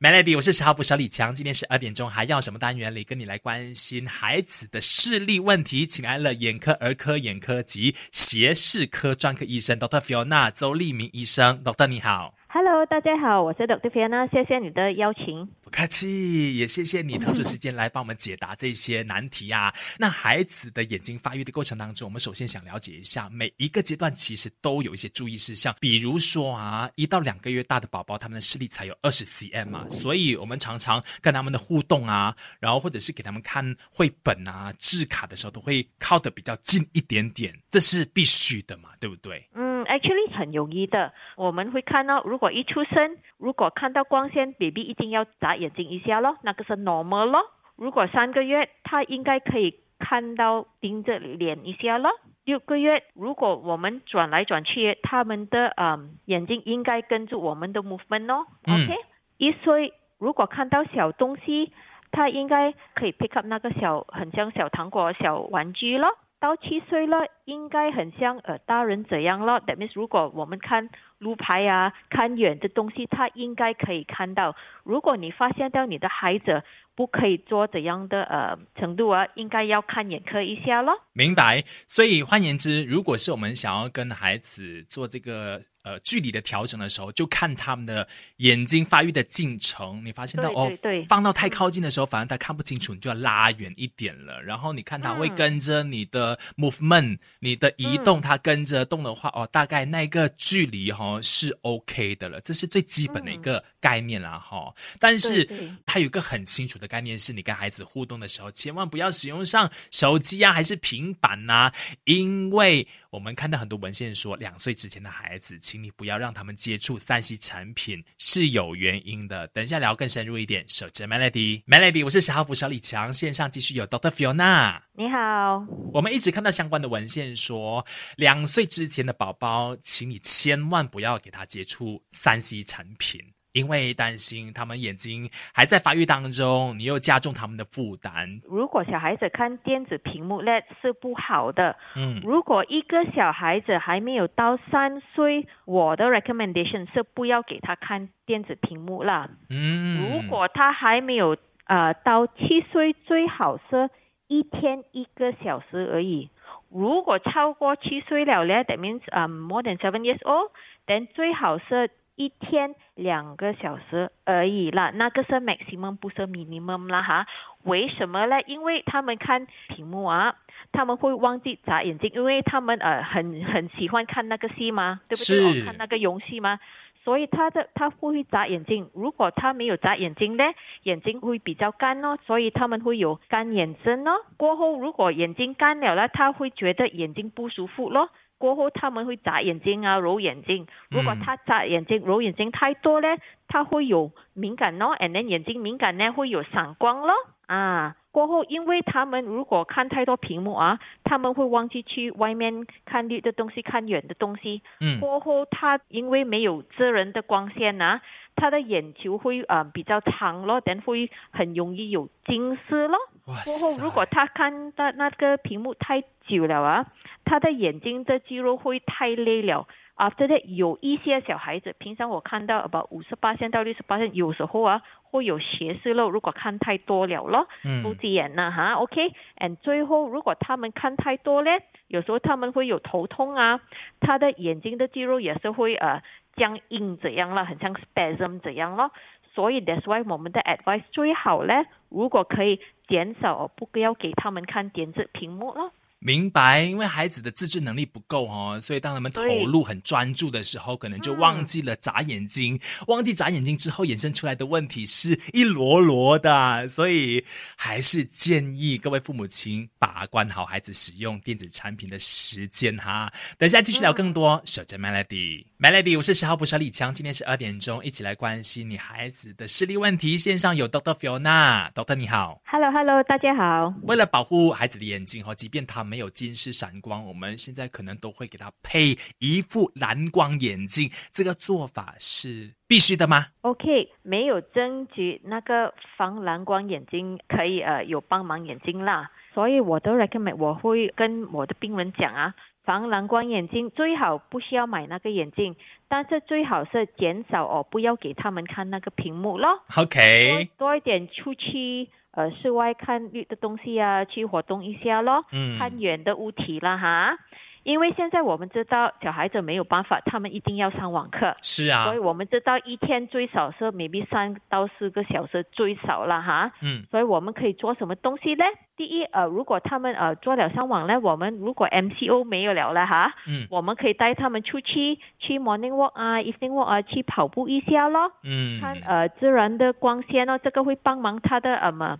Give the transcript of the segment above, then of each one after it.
Melody，我是十号补小李强。今天十二点钟，还要什么单元里跟你来关心孩子的视力问题？请来了眼科、儿科、眼科及斜视科专科医生 Doctor Fiona 周立明医生，Doctor 你好。Hello，大家好，我是 Dr. Fiona，谢谢你的邀请。不客气，也谢谢你腾出时间来帮我们解答这些难题啊。那孩子的眼睛发育的过程当中，我们首先想了解一下，每一个阶段其实都有一些注意事项，比如说啊，一到两个月大的宝宝，他们的视力才有二十 cm 嘛，所以我们常常跟他们的互动啊，然后或者是给他们看绘本啊、字卡的时候，都会靠得比较近一点点，这是必须的嘛，对不对？嗯。Actually 很容易的，我们会看到，如果一出生，如果看到光线，baby 一定要眨眼睛一下咯，那个是 normal 咯。如果三个月，他应该可以看到盯着脸一下咯。六个月，如果我们转来转去，他们的嗯眼睛应该跟着我们的 movement 咯。OK，一岁如果看到小东西，他应该可以 pick up 那个小很像小糖果小玩具咯。到七岁了，应该很像呃大人这样了。That means 如果我们看路牌啊，看远的东西，他应该可以看到。如果你发现到你的孩子不可以做怎样的呃程度啊，应该要看眼科一下咯。明白。所以换言之，如果是我们想要跟孩子做这个。呃，距离的调整的时候，就看他们的眼睛发育的进程。你发现到哦，放到太靠近的时候，反而他看不清楚，你就要拉远一点了。然后你看他会跟着你的 movement，你的移动，他跟着动的话，哦，大概那个距离哈是 OK 的了。这是最基本的一个概念啦哈。但是他有一个很清楚的概念，是你跟孩子互动的时候，千万不要使用上手机啊，还是平板呐，因为我们看到很多文献说，两岁之前的孩子，请你不要让他们接触三 C 产品是有原因的。等一下聊更深入一点。守着 Melody，Melody，我是小号补小李强，线上继续有 Doctor Fiona。你好，我们一直看到相关的文献说，两岁之前的宝宝，请你千万不要给他接触三 C 产品。因为担心他们眼睛还在发育当中，你又加重他们的负担。如果小孩子看电子屏幕那是不好的。嗯，如果一个小孩子还没有到三岁，我的 recommendation 是不要给他看电子屏幕了。嗯，如果他还没有呃到七岁，最好是一天一个小时而已。如果超过七岁了咧，that means um more than seven years old，then 最好是。一天两个小时而已啦，那个是 maximum 不是 minimum 啦哈？为什么呢？因为他们看屏幕啊，他们会忘记眨眼睛，因为他们呃很很喜欢看那个戏嘛？对不对？看那个游戏嘛？所以他的他会眨眼睛。如果他没有眨眼睛呢，眼睛会比较干哦，所以他们会有干眼症哦。过后如果眼睛干了呢，他会觉得眼睛不舒服咯。过后他们会眨眼睛啊，揉眼睛。如果他眨眼睛、揉眼睛太多呢，他会有敏感咯，and then 眼睛敏感呢会有散光咯。啊，过后因为他们如果看太多屏幕啊，他们会忘记去外面看绿的东西、看远的东西。嗯。过后他因为没有遮人的光线啊，他的眼球会啊比较长咯，等会很容易有近视咯。过后如果他看到那个屏幕太久了啊。他的眼睛的肌肉会太累了。After that，有一些小孩子，平常我看到 about 五十八线到六十八线，有时候啊会有斜视咯。如果看太多了咯，不急眼呐哈。OK，and 最后如果他们看太多咧，有时候他们会有头痛啊，他的眼睛的肌肉也是会呃僵硬怎样了，很像 spasm 这样咯。所以 that's why 我们的 advice 最好咧，如果可以减少，不要给他们看电子屏幕咯。明白，因为孩子的自制能力不够哦，所以当他们投入很专注的时候，可能就忘记了眨眼睛。忘记眨眼睛之后，衍生出来的问题是一摞摞的。所以还是建议各位父母亲把关好孩子使用电子产品的时间哈。等一下继续聊更多，守着 Melody，Melody，我是十号捕手李强，今天十二点钟一起来关心你孩子的视力问题。线上有 Doctor Fiona，Doctor 你好，Hello Hello，大家好。为了保护孩子的眼睛哈，即便他没有近视闪光，我们现在可能都会给他配一副蓝光眼镜。这个做法是必须的吗？OK，没有证据那个防蓝光眼镜可以呃有帮忙眼睛啦，所以我都 recommend 我会跟我的病人讲啊。防蓝光眼镜最好不需要买那个眼镜，但是最好是减少哦，不要给他们看那个屏幕咯。OK，多一点出去呃室外看绿的东西啊，去活动一下咯，看远的物体啦哈。因为现在我们知道小孩子没有办法，他们一定要上网课。是啊。所以我们知道一天最少是 maybe 三到四个小时最少了哈。嗯。所以我们可以做什么东西呢？第一，呃，如果他们呃做了上网呢，我们如果 MCO 没有了了哈，嗯，我们可以带他们出去去 morning walk 啊，evening walk 啊，去跑步一下咯。嗯。看呃自然的光线哦，这个会帮忙他的呃么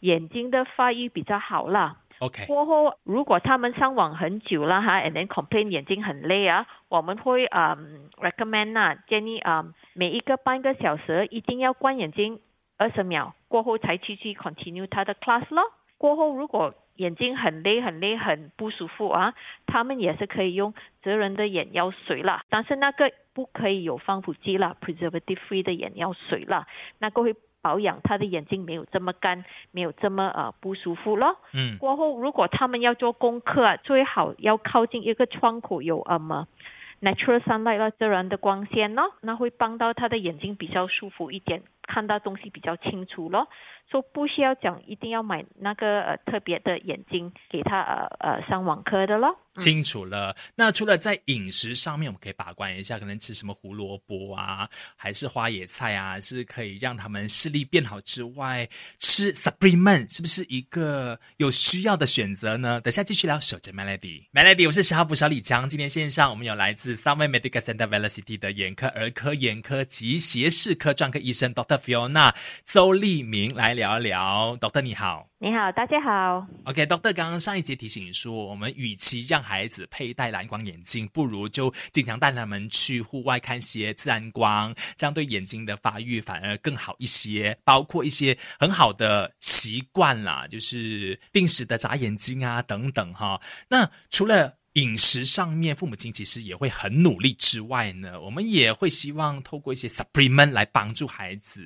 眼睛的发育比较好啦。OK，过后如果他们上网很久了哈，and then complain 眼睛很累啊，我们会嗯 recommend 啊，建议啊，每一个半个小时一定要关眼睛二十秒，过后才继续 continue 他的 class 咯。过后如果眼睛很累很累很不舒服啊，他们也是可以用泽人的眼药水啦，但是那个不可以有防腐剂啦，preservative free 的眼药水啦，那个会。保养他的眼睛没有这么干，没有这么呃不舒服咯。嗯。过后如果他们要做功课，啊最好要靠近一个窗口有呃么 natural sunlight 啦，自然的光线咯，那会帮到他的眼睛比较舒服一点，看到东西比较清楚咯。说不需要讲，一定要买那个呃特别的眼睛给他呃呃上网课的咯。清楚了。那除了在饮食上面，我们可以把关一下，可能吃什么胡萝卜啊，还是花野菜啊，是可以让他们视力变好之外，吃 supplement 是不是一个有需要的选择呢？等下继续聊。守着 Melody，Melody，我是十号补小李强。今天线上我们有来自 Sunway Medical Center Velocity 的眼科、儿科、眼科及斜视科专科医生 Doctor Fiona 周立明来聊聊。Doctor 你好。你好，大家好。OK，Doctor，刚刚上一节提醒说，我们与其让孩子佩戴蓝光眼镜，不如就经常带他们去户外看些自然光，这样对眼睛的发育反而更好一些。包括一些很好的习惯啦，就是定时的眨眼睛啊，等等哈。那除了饮食上面，父母亲其实也会很努力之外呢，我们也会希望透过一些 supplement 来帮助孩子。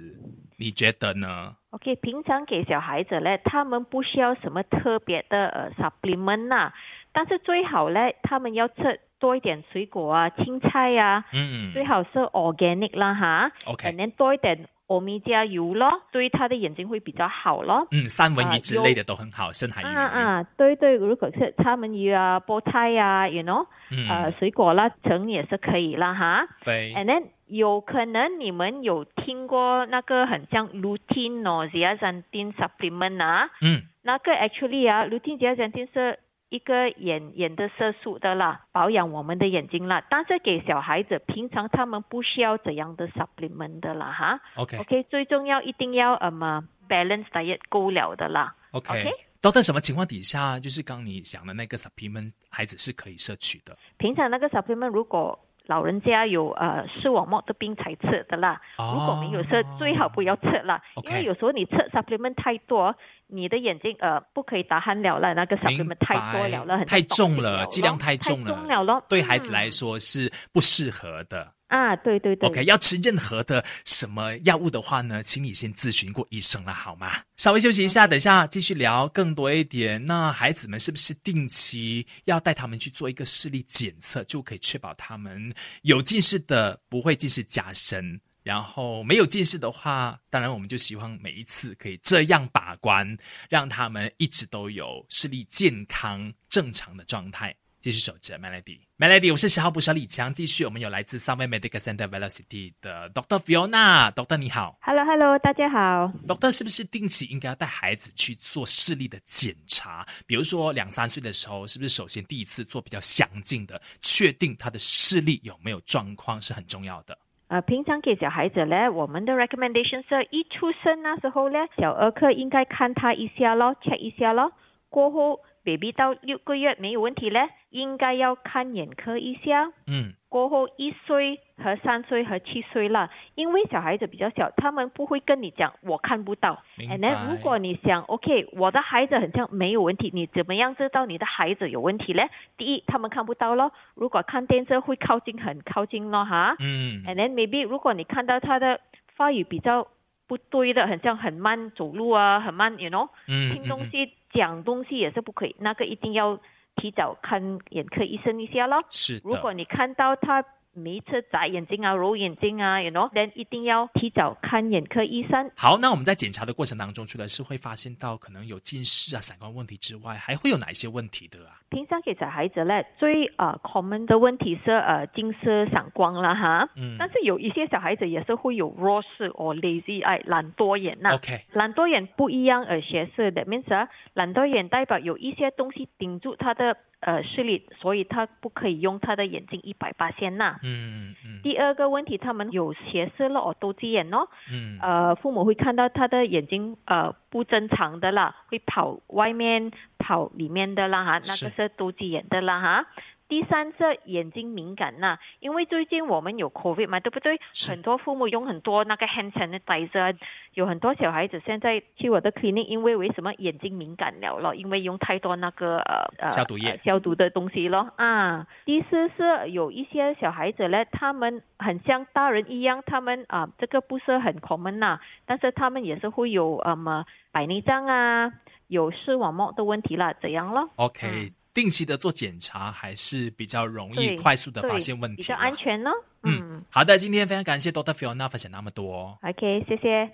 你觉得呢？OK，平常给小孩子呢，他们不需要什么特别的呃 supplement 呐，但是最好呢，他们要吃多一点水果啊、青菜呀，嗯，最好是 organic 啦哈，OK，能多一点欧米伽油咯，对他的眼睛会比较好咯。嗯，三文鱼之类的都很好，深海鱼。啊啊，对对，如果是三文鱼啊、菠菜呀，you know，呃，水果啦，橙也是可以啦哈。对，and then。有可能你们有听过那个很像 lutein 哦，zeaxanthin supplement 啊，嗯，那个 actually 啊，lutein zeaxanthin 是一个眼眼的色素的啦，保养我们的眼睛啦，但是给小孩子平常他们不需要怎样的 supplement 的啦哈，OK。OK，最重要一定要呃嘛 balance diet 够了的啦，OK，都在什么情况底下，就是刚你讲的那个 supplement 孩子是可以摄取的，平常那个 supplement 如果老人家有呃视网膜的病才吃的啦，如果没有测，最好不要吃啦，因为有时候你吃 supplement 太多，你的眼睛呃不可以打鼾了了，那个 supplement 太多了了，很太重了，剂量太重了，对孩子来说是不适合的。啊，对对对，OK，要吃任何的什么药物的话呢，请你先咨询过医生了，好吗？稍微休息一下，等一下继续聊更多一点。那孩子们是不是定期要带他们去做一个视力检测，就可以确保他们有近视的不会近视加深，然后没有近视的话，当然我们就希望每一次可以这样把关，让他们一直都有视力健康正常的状态。继续守着 Melody，Melody，我是十号补小李强。继续，我们有来自 Sunway Medical Center Velocity 的 Doctor Fiona，Doctor 你好，Hello，Hello，大家好。Doctor 是不是定期应该要带孩子去做视力的检查？比如说两三岁的时候，是不是首先第一次做比较详尽的，确定他的视力有没有状况是很重要的？呃，平常给小孩子呢，我们的 recommendation 是一出生那时候呢，小儿科应该看他一下咯，check 一下咯，过后。Baby 到六个月没有问题嘞，应该要看眼科一下。嗯，过后一岁和三岁和七岁了，因为小孩子比较小，他们不会跟你讲我看不到。明白。如果你想，OK，我的孩子很像没有问题，你怎么样知道你的孩子有问题嘞？第一，他们看不到咯。如果看电视会靠近很靠近咯哈。嗯。And then maybe 如果你看到他的发育比较不对的，很像很慢走路啊，很慢，you know，听东西。讲东西也是不可以，那个一定要提早看眼科医生一下咯。是如果你看到他。每一次眨眼睛啊、揉眼睛啊，you know，then 一定要提早看眼科医生。好，那我们在检查的过程当中，除了是会发现到可能有近视啊、散光问题之外，还会有哪一些问题的啊？平常给小孩子咧，最呃 common 的问题是呃近视、散光了哈。嗯。但是有一些小孩子也是会有弱视或 lazy eye 懒惰眼呐。OK。懒惰眼不一样，而且是的，means 懒惰眼代表有一些东西顶住他的。呃，视力，所以他不可以用他的眼睛一百八千呐。嗯嗯。第二个问题，他们有斜视了哦，斗鸡眼哦。嗯。呃，父母会看到他的眼睛呃不正常的啦，会跑外面跑里面的啦哈，那个是斗鸡眼的啦哈。第三是眼睛敏感呐，因为最近我们有 COVID 嘛，对不对？很多父母用很多那个 hand sanitizer，有很多小孩子现在去我的 clinic，因为为什么眼睛敏感了了？因为用太多那个呃呃消毒液、消毒的东西咯啊。第四是有一些小孩子呢，他们很像大人一样，他们啊这个不是很 common 呐，但是他们也是会有呃么白内障啊，有视网膜的问题啦，怎样咯？OK。定期的做检查还是比较容易快速的发现问题，比较安全呢。嗯，好的，今天非常感谢 Doctor Fiona 分享那么多。OK，谢谢。